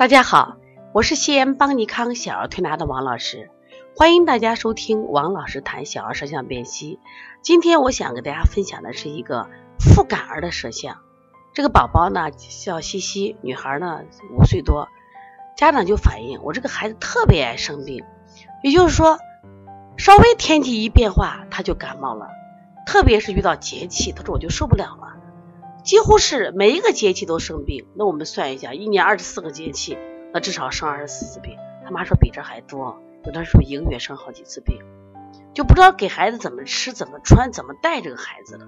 大家好，我是西安邦尼康小儿推拿的王老师，欢迎大家收听王老师谈小儿舌象辨析。今天我想给大家分享的是一个妇感儿的舌象。这个宝宝呢叫西西，女孩呢五岁多，家长就反映我这个孩子特别爱生病，也就是说稍微天气一变化他就感冒了，特别是遇到节气，他说我就受不了了。几乎是每一个节气都生病，那我们算一下，一年二十四个节气，那至少生二十四次病。他妈说比这还多，有的时候一个月生好几次病，就不知道给孩子怎么吃、怎么穿、怎么带这个孩子了。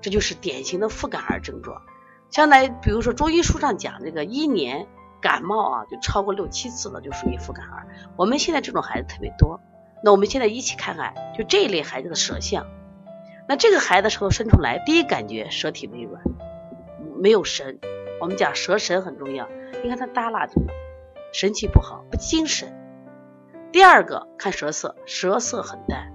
这就是典型的副感儿症状。将来比如说中医书上讲，这个一年感冒啊，就超过六七次了，就属于副感儿。我们现在这种孩子特别多，那我们现在一起看看，就这一类孩子的舌象。那这个孩子舌头伸出来，第一感觉舌体微软，没有神。我们讲舌神很重要，你看他耷拉着，神气不好，不精神。第二个看舌色，舌色很淡。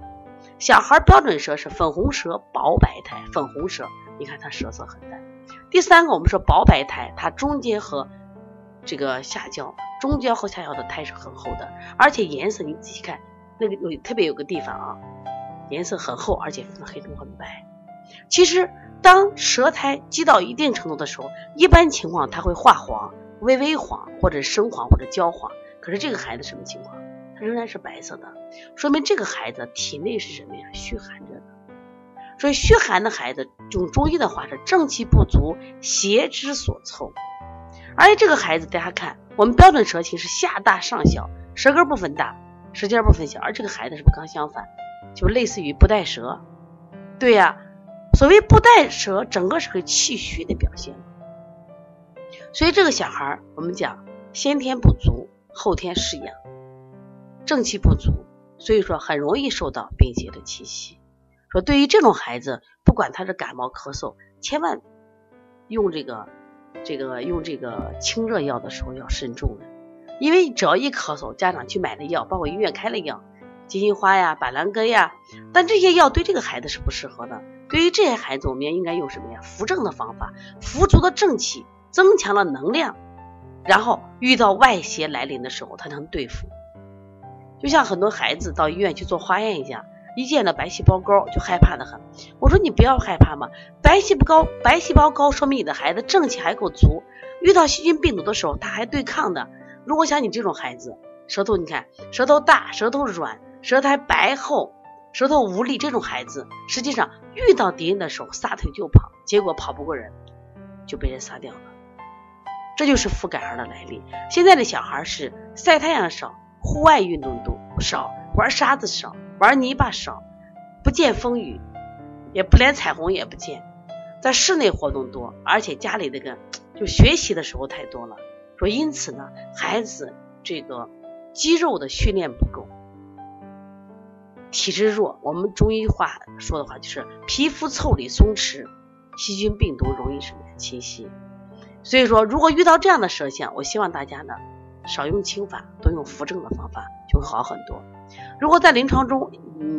小孩标准舌是粉红舌、薄白苔，粉红舌，你看他舌色很淡。第三个我们说薄白苔，它中间和这个下焦，中焦和下焦的苔是很厚的，而且颜色你仔细看，那个有特别有个地方啊。颜色很厚，而且分黑中很白。其实，当舌苔积到一定程度的时候，一般情况它会化黄、微微黄，或者深黄或者焦黄。可是这个孩子什么情况？他仍然是白色的，说明这个孩子体内是什么呀？虚寒着的。所以虚寒的孩子，用中医的话是正气不足，邪之所凑。而且这个孩子，大家看，我们标准舌形是下大上小，舌根部分大，舌尖部分小，而这个孩子是不是刚相反？就类似于不带舌，对呀，所谓不带舌，整个是个气虚的表现。所以这个小孩我们讲先天不足，后天失养，正气不足，所以说很容易受到病邪的侵袭。说对于这种孩子，不管他是感冒咳嗽，千万用这个这个用这个清热药的时候要慎重了，因为只要一咳嗽，家长去买的药，包括医院开的药。金银花呀，板蓝根呀，但这些药对这个孩子是不适合的。对于这些孩子，我们应该用什么呀？扶正的方法，扶足的正气，增强了能量，然后遇到外邪来临的时候，他能对付。就像很多孩子到医院去做化验一样，一见到白细胞高就害怕的很。我说你不要害怕嘛，白细胞高，白细胞高说明你的孩子正气还够足，遇到细菌病毒的时候他还对抗的。如果像你这种孩子，舌头你看，舌头大，舌头软。舌苔白厚，舌头无力，这种孩子实际上遇到敌人的时候撒腿就跑，结果跑不过人，就被人杀掉了。这就是妇感儿的来历。现在的小孩是晒太阳少，户外运动多少，玩沙子少，玩泥巴少，不见风雨，也不连彩虹也不见，在室内活动多，而且家里那个就学习的时候太多了。说因此呢，孩子这个肌肉的训练不够。体质弱，我们中医话说的话就是皮肤腠理松弛，细菌病毒容易什么侵袭。所以说，如果遇到这样的舌象，我希望大家呢少用清法，多用扶正的方法就会好很多。如果在临床中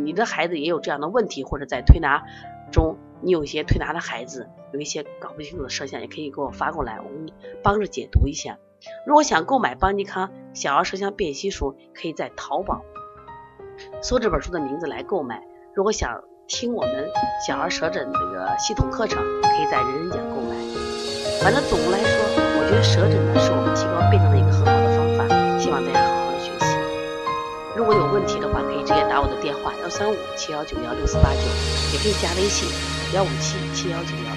你的孩子也有这样的问题，或者在推拿中你有一些推拿的孩子有一些搞不清楚的舌象，也可以给我发过来，我们帮着解读一下。如果想购买邦尼康小儿舌象辨析书，可以在淘宝。搜这本书的名字来购买。如果想听我们小儿舌诊这个系统课程，可以在人人讲购买。反正总的来说，我觉得舌诊呢是我们提高辩证的一个很好的方法，希望大家好好的学习。如果有问题的话，可以直接打我的电话幺三五七幺九幺六四八九，也可以加微信幺五七七幺九幺。